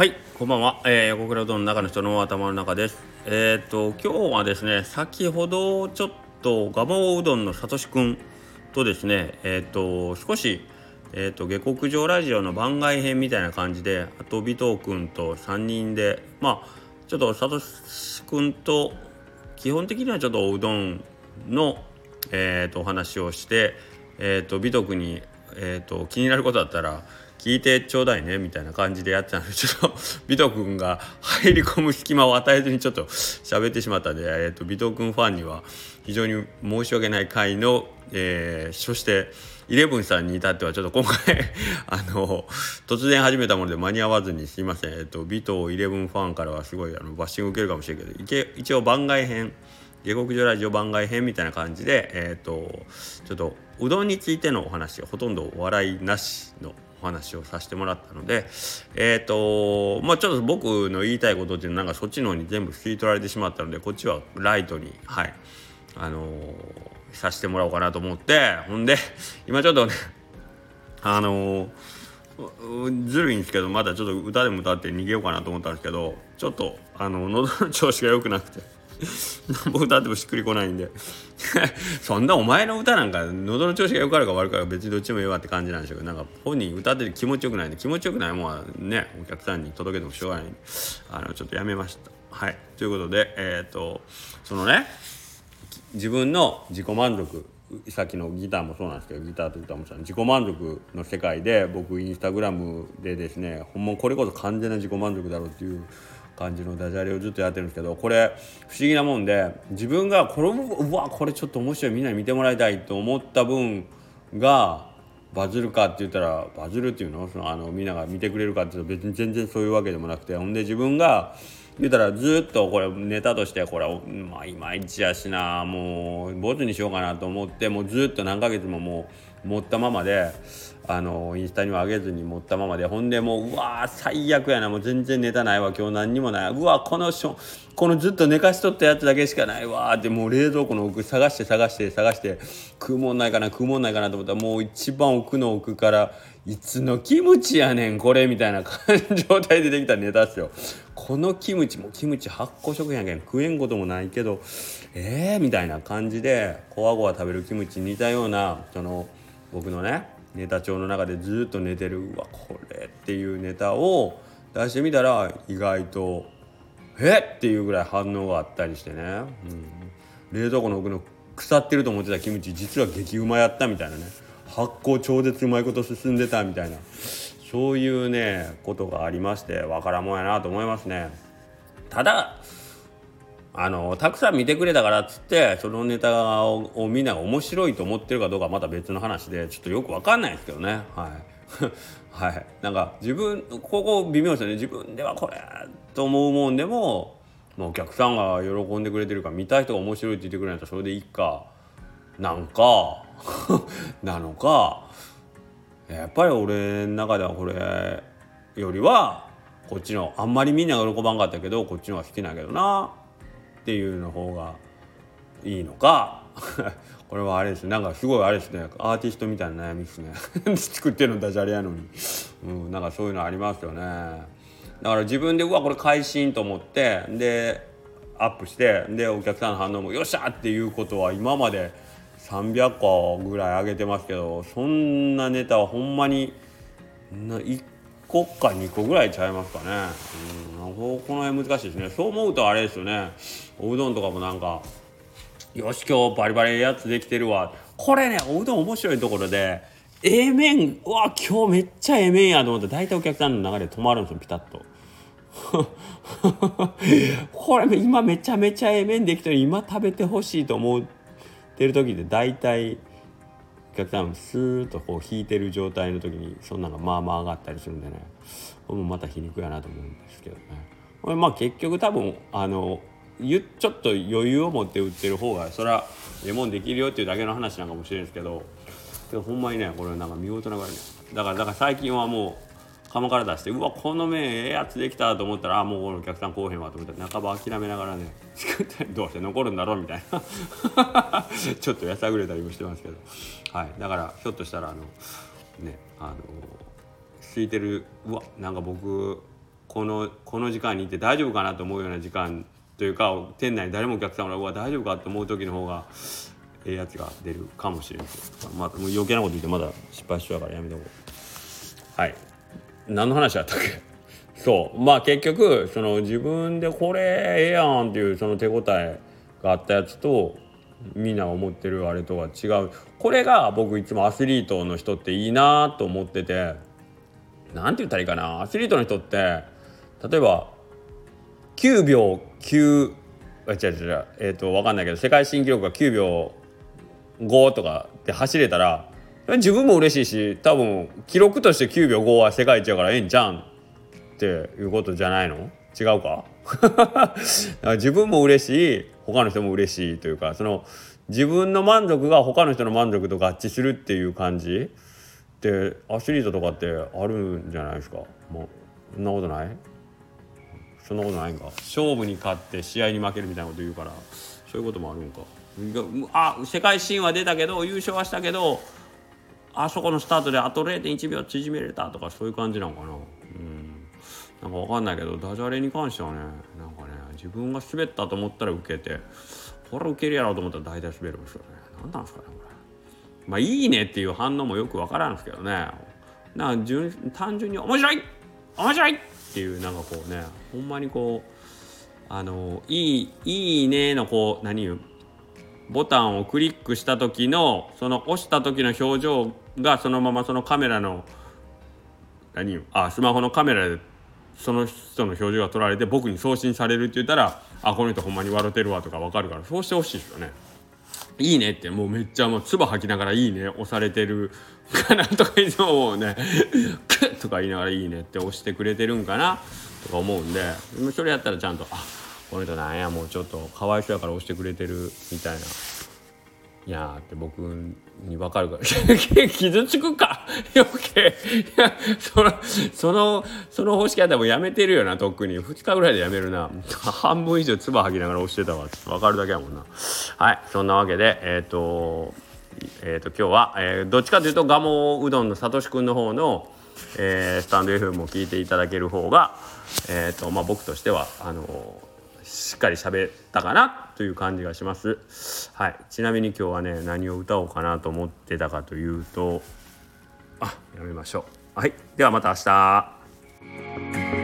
はい、こんばんは。えー、横倉うどんの中の人の頭の中です。えっ、と今日はですね、先ほどちょっとガモうどんのさとしくんとですね、えっ、と少しえっ、と下克上ラジオの番外編みたいな感じで、あと尾藤くんと3人で、まあちょっとさとしくんと基本的にはちょっとおうどんのえっ、とお話をして、えっ、と尾藤くんにえっ、と気になることあったら。聞いてちょうだいねみたいな感じでやってたのでちょっと尾藤君が入り込む隙間を与えずにちょっと喋ってしまったんで、えーと、尾藤君ファンには非常に申し訳ない回の、えー、そしてイレブンさんに至ってはちょっと今回あの突然始めたもので間に合わずにすいません、えーと、尾藤イレブンファンからはすごいあのバッシング受けるかもしれないけど一応番外編下克上ラジオ番外編みたいな感じで、えーとちょっとうどんについてのお話ほとんど笑いなしのお話をさせてもらったのでえっ、ー、とまあちょっと僕の言いたいことっていうのはなんかそっちの方に全部吸い取られてしまったのでこっちはライトにはいあのー、させてもらおうかなと思ってほんで今ちょっとねあのー、ずるいんですけどまだちょっと歌でも歌って逃げようかなと思ったんですけどちょっとあの喉の調子が良くなくて。何も歌ってもしっくりこないんで。そんなお前の歌なんか喉の調子が良かるか悪いか別にどっちもええわって感じなんでしょうけどなんか本人歌ってて気持ちよくないんで気持ちよくないもんはねお客さんに届けてもしょうがないんであのちょっとやめました。はい。ということでえっ、とそのね自分の自己満足さっきのギターもそうなんですけどギターと歌もそう自己満足の世界で僕インスタグラムでですねほんまこれこそ完全な自己満足だろうっていう感じのダジャレをずっとやってるんですけどこれ不思議なもんで自分がこれうわこれちょっと面白いみんなに見てもらいたいと思った分がバズるかって言ったらバズるっていうの？そのあのみんなが見てくれるかっていうと別に全然そういうわけでもなくてほんで自分が言うたらずっとこれネタとしてこれまあいまいちやしなもうボツにしようかなと思ってもうずっと何ヶ月ももう持ったままであのインスタには上げずに持ったままでほんでもううわ最悪やな。もう全然ネタないわ。今日何にもない。うわこのしょこのずっと寝かしとったやつだけしかないわってもう冷蔵庫の奥探して探して探して食うもんないかな食うもんないかなと思ったらもう一番奥の奥からいつのキムチやねんこれみたいな状態でできたネタっすよ。このキムチもキムチ発酵食品やけん食えんこともないけどえーみたいな感じでこわごわ食べるキムチ似たようなその僕のねネタ帳の中でずっと寝てるうわこれっていうネタを出してみたら意外とえっていうぐらい反応があったりしてね、うん、冷蔵庫の奥の腐ってると思ってたキムチ実は激うまやったみたいなね。発酵超絶うまいこと進んでたみたいな。そういうねことがありましてわからんもんやなと思いますね。ただあのたくさん見てくれたからっつってそのネタをみんなが面白いと思ってるかどうかはまた別の話でちょっとよく分かんないですけどね。はい。はい。なんか自分ここ微妙ですよね。自分ではこれと思うもんでも、まあ、お客さんが喜んでくれてるか見たい人が面白いって言ってくれないとそれでいいか。なんか なのかやっぱり俺の中ではこれよりはこっちのあんまりみんなが喜ばんかったけどこっちの方が好きなんやけどなっていうの方がいいのか。これはあれですねなんかすごいあれですねアーティストみたいな悩みですね。作ってるのダジャレやのに、うん、なんかそういうのありますよね。だから自分でうわこれ会心と思ってでアップしてでお客さんの反応もよっしゃっていうことは今まで300個ぐらい上げてますけどそんなネタはほんまに1個か2個ぐらいちゃいますかね、うん、この辺難しいですね。そう思うとあれですよね。おうどんとかもなんかよし今日バリバリやつできてるわ。これねおうどん面白いところで A 面うわ今日めっちゃ A 面やと思って大体お客さんの流れ止まるんですよピタッと。これ今めちゃめちゃ A 面できてる。今食べてほしいと思う。ってる時で大体お客さんスーッとこう引いてる状態の時にそんなのがまあまあ上がったりするんでねこれもまた皮肉やなと思うんですけどね。これまあ結局多分あのちょっと余裕を持って売ってる方がそれはええもんできるよっていうだけの話なんかもしれないですけどけどほんまにねこれなんか見事ながらねだからだから最近はもう釜から出してうわこの麺ええやつできたと思ったらあもうこのお客さん来おへんわと思ったら半ば諦めながらね どうせ残るんだろうみたいな。ちょっとやさぐれたりもしてますけど。はい。だからひょっとしたらあのねあの空いてるうわなんか僕このこの時間にいて大丈夫かなと思うような時間というか店内誰もお客さんがうわ大丈夫かと思う時の方がええやつが出るかもしれんけど、まあ、もう余計なこと言ってまだ失敗しちゃうからやめとこう。はい。何の話だったっけ？そう。まあ結局その自分でこれええやんっていうその手応えがあったやつとみんな思ってるあれとは違う。これが僕いつもアスリートの人っていいなと思ってて何て言ったらいいかな。アスリートの人って例えば9秒9あ違う違うえっ、ー、と分かんないけど世界新記録が9秒5とかで走れたら自分も嬉しいし多分記録として9秒5は世界一やからええんじゃんっていうことじゃないの？違うか？自分も嬉しい。他の人も嬉しいというかその自分の満足が他の人の満足と合致するっていう感じでアスリートとかってあるんじゃないですか？もうそんなことない？そんなことないんか？勝負に勝って試合に負けるみたいなこと言うからそういうこともあるんか？あ世界新は出たけど優勝はしたけどあそこのスタートであと0.1秒縮めれたとかそういう感じなのかな。うん。なんか分かんないけどダジャレに関してはねなんかね自分が滑ったと思ったら受けてこれ受けるやろうと思ったら大体滑るんですよね。何なんですかねこれ。まあいいねっていう反応もよく分からんですけどね。なんか単純に面白い面白いっていうなんかこうねほんまにこうあのいいいいねのこう何言う？ボタンをクリックした時のその押した時の表情がそのままそのカメラの何あスマホのカメラでその人の表情が撮られて僕に送信されるって言ったらあこの人ほんまに笑ってるわとか分かるからそうしてほしいですよね。いいねってもうめっちゃもう唾吐きながらいいね押されてるかなとかいつも思うねクッ とか言いながらいいねって押してくれてるんかなとか思うんでそれやったらちゃんとあこの人なんやもうちょっとかわいそうやから押してくれてるみたいな。いやって僕に分かるから。傷つくか。余計。そのそのその方式やったらもうやめてるよなとっくに。2日ぐらいでやめるな。半分以上唾吐きながら押してたわ。分かるだけやもんな。はいそんなわけでえっ、とえっ、と今日は、えー、どっちかというと蒲生うどんのさとしくんの方の、えー、スタンド F も聞いていただける方がえっ、とまあ僕としてはあのしっかり喋ったかなという感じがします。はい、ちなみに今日はね何を歌おうかなと思ってたかというとあやめましょう。はい、ではまた明日。